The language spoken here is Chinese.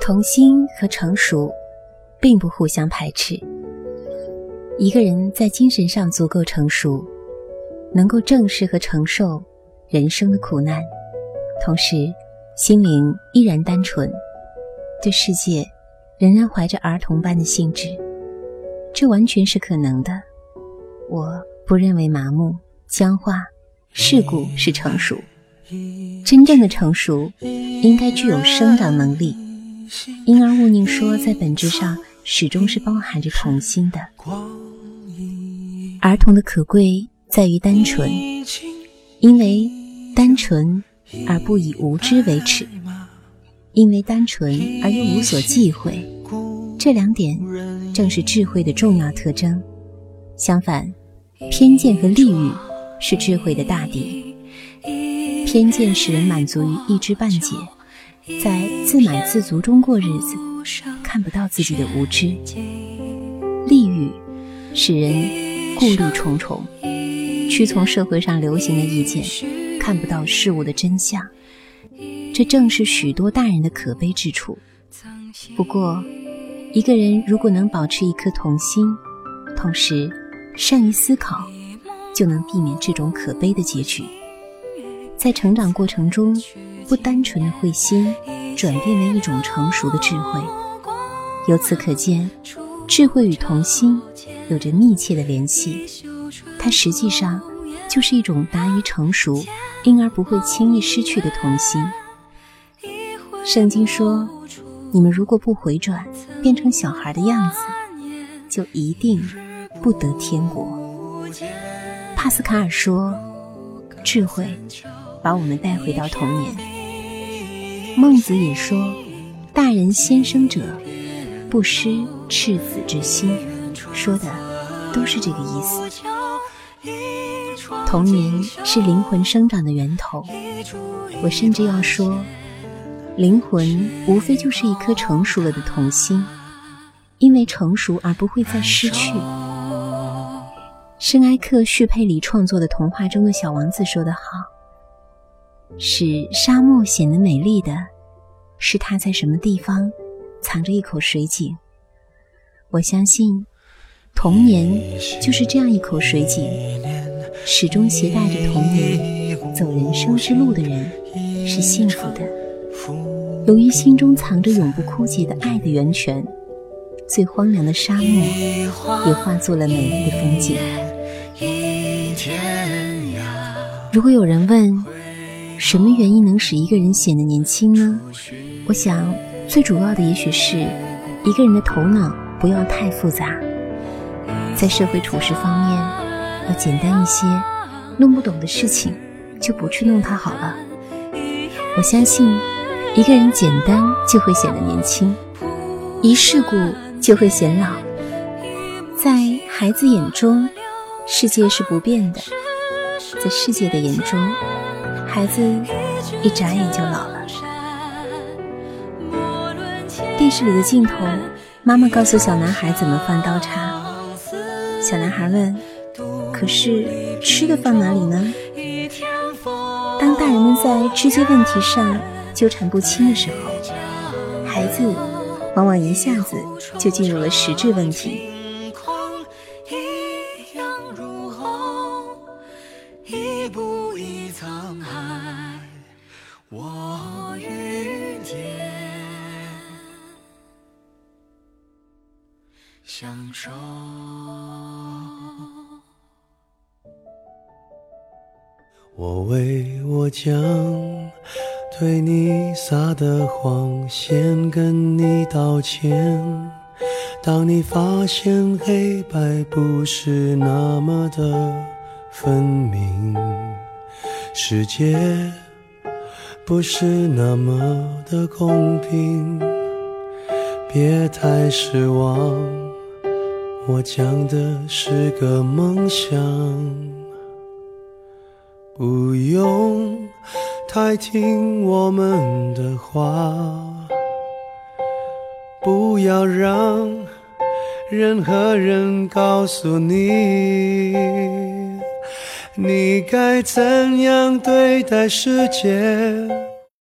童心和成熟，并不互相排斥。一个人在精神上足够成熟，能够正视和承受人生的苦难，同时心灵依然单纯，对世界仍然怀着儿童般的兴致，这完全是可能的。我不认为麻木、僵化、世故是成熟。真正的成熟，应该具有生长能力。因而，勿宁说，在本质上始终是包含着童心的。儿童的可贵在于单纯，因为单纯而不以无知为耻，因为单纯而又无所忌讳。这两点正是智慧的重要特征。相反，偏见和利欲是智慧的大敌。偏见使人满足于一知半解，在自满自足中过日子，看不到自己的无知；利欲使人顾虑重重，屈从社会上流行的意见，看不到事物的真相。这正是许多大人的可悲之处。不过，一个人如果能保持一颗童心，同时善于思考，就能避免这种可悲的结局。在成长过程中，不单纯的会心转变为一种成熟的智慧。由此可见，智慧与童心有着密切的联系。它实际上就是一种达于成熟，因而不会轻易失去的童心。圣经说：“你们如果不回转，变成小孩的样子，就一定不得天国。”帕斯卡尔说：“智慧。”把我们带回到童年。孟子也说：“大人先生者，不失赤子之心。”说的都是这个意思。童年是灵魂生长的源头。我甚至要说，灵魂无非就是一颗成熟了的童心，因为成熟而不会再失去。圣埃克叙佩里创作的童话中的小王子说得好。使沙漠显得美丽的，是它在什么地方藏着一口水井。我相信，童年就是这样一口水井，始终携带着童年走人生之路的人是幸福的。由于心中藏着永不枯竭的爱的源泉，最荒凉的沙漠也化作了美丽的风景。如果有人问，什么原因能使一个人显得年轻呢？我想，最主要的也许是一个人的头脑不要太复杂，在社会处事方面要简单一些，弄不懂的事情就不去弄它好了。我相信，一个人简单就会显得年轻，一世故就会显老。在孩子眼中，世界是不变的；在世界的眼中，孩子一眨眼就老了。电视里的镜头，妈妈告诉小男孩怎么放刀叉。小男孩问：“可是吃的放哪里呢？”当大人们在这些问题上纠缠不清的时候，孩子往往一下子就进入了实质问题。享受。我为我将对你撒的谎先跟你道歉。当你发现黑白不是那么的分明，世界不是那么的公平，别太失望。我讲的是个梦想，不用太听我们的话，不要让任何人告诉你，你该怎样对待世界。